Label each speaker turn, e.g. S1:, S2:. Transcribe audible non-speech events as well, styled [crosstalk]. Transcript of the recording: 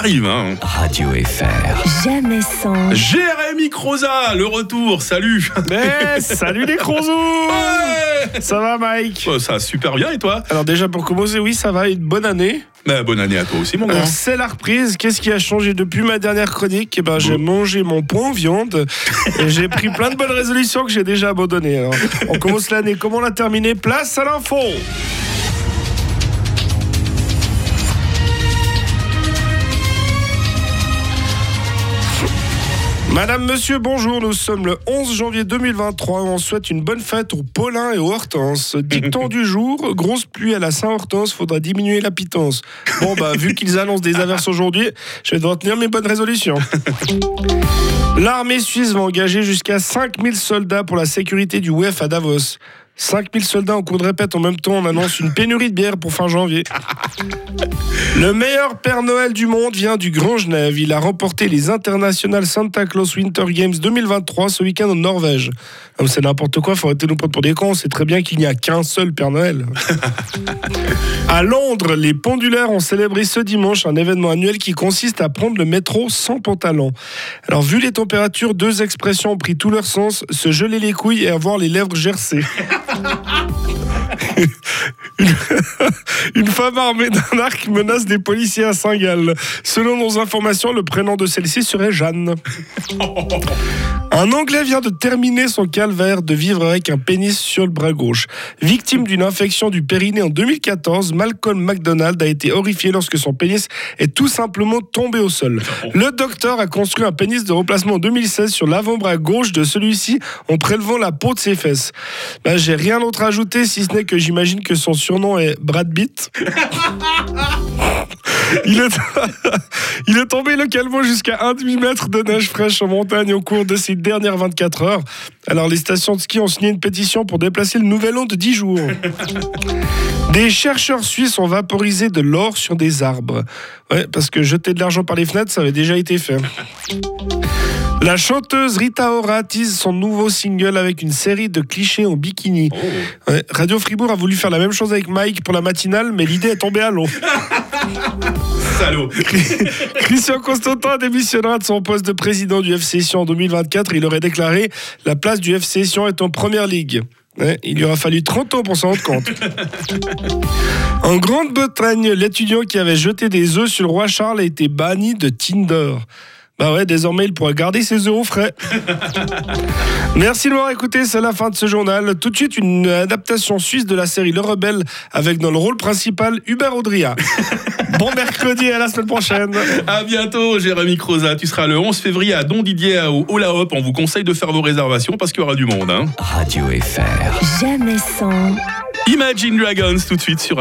S1: arrive. Hein.
S2: Radio FR.
S3: Jamais sans.
S1: Jérémy Croza, le retour, salut
S4: Mais salut les crozous
S1: Ouais
S4: Ça va Mike?
S1: Oh, Ça va super bien et toi?
S4: Alors déjà pour commencer, oui ça va, une bonne année.
S1: Bah, Bonne année à toi aussi mon.
S4: Alors, C'est la reprise, qu'est-ce qui a changé depuis ma dernière chronique? Eh ben, J'ai mangé mon point viande et j'ai pris plein de bonnes résolutions que j'ai déjà abandonnées. Alors, on commence l'année, comment on l'a terminé? Place à l'info Madame, monsieur, bonjour. Nous sommes le 11 janvier 2023. On souhaite une bonne fête aux Paulins et aux Hortenses. Dicton du jour grosse pluie à la Saint-Hortense, faudra diminuer la pitance. Bon, bah, vu qu'ils annoncent des averses aujourd'hui, je vais devoir tenir mes bonnes résolutions. L'armée suisse va engager jusqu'à 5000 soldats pour la sécurité du WEF à Davos. 5000 soldats en cours de répète en même temps, on annonce une pénurie de bière pour fin janvier. Le meilleur Père Noël du monde vient du Grand Genève. Il a remporté les International Santa Claus Winter Games 2023 ce week-end en Norvège. C'est n'importe quoi, faut arrêter de nous prendre pour des cons. On sait très bien qu'il n'y a qu'un seul Père Noël. à Londres, les pendulaires ont célébré ce dimanche un événement annuel qui consiste à prendre le métro sans pantalon. Alors, vu les températures, deux expressions ont pris tout leur sens se geler les couilles et avoir les lèvres gercées. Une- femme armée d'un arc menace des policiers à Saint-Gall. Selon nos informations, le prénom de celle-ci serait Jeanne. Un Anglais vient de terminer son calvaire de vivre avec un pénis sur le bras gauche. Victime d'une infection du périnée en 2014, Malcolm McDonald a été horrifié lorsque son pénis est tout simplement tombé au sol. Le docteur a construit un pénis de remplacement en 2016 sur l'avant-bras gauche de celui-ci en prélevant la peau de ses fesses. Ben, J'ai rien d'autre à ajouter si ce n'est que j'imagine que son surnom est Brad Pitt. [laughs] Il est, [laughs] il est tombé localement jusqu'à un demi-mètre de neige fraîche en montagne au cours de ces dernières 24 heures. Alors les stations de ski ont signé une pétition pour déplacer le nouvel an de 10 jours. Des chercheurs suisses ont vaporisé de l'or sur des arbres. Ouais, parce que jeter de l'argent par les fenêtres, ça avait déjà été fait. La chanteuse Rita Ora tease son nouveau single avec une série de clichés en bikini. Ouais, Radio Fribourg a voulu faire la même chose avec Mike pour la matinale, mais l'idée est tombée à l'eau. [laughs]
S1: Salaud
S4: Christian Constantin démissionnera de son poste de président du FC Sion en 2024. Il aurait déclaré La place du FC Sion est en première ligue. Il lui aura fallu 30 ans pour s'en rendre compte. En Grande-Bretagne, l'étudiant qui avait jeté des œufs sur le roi Charles a été banni de Tinder. Bah ouais, désormais il pourra garder ses au frais. Merci de m'avoir écouté, c'est la fin de ce journal. Tout de suite, une adaptation suisse de la série Le Rebelle avec dans le rôle principal Hubert Audria. Bon mercredi, à la semaine prochaine.
S1: À bientôt Jérémy Croza, tu seras le 11 février à Don Didier au Ola Hop. On vous conseille de faire vos réservations parce qu'il y aura du monde. Hein.
S2: Radio FR.
S3: Jamais sans.
S1: Imagine Dragons tout de suite sur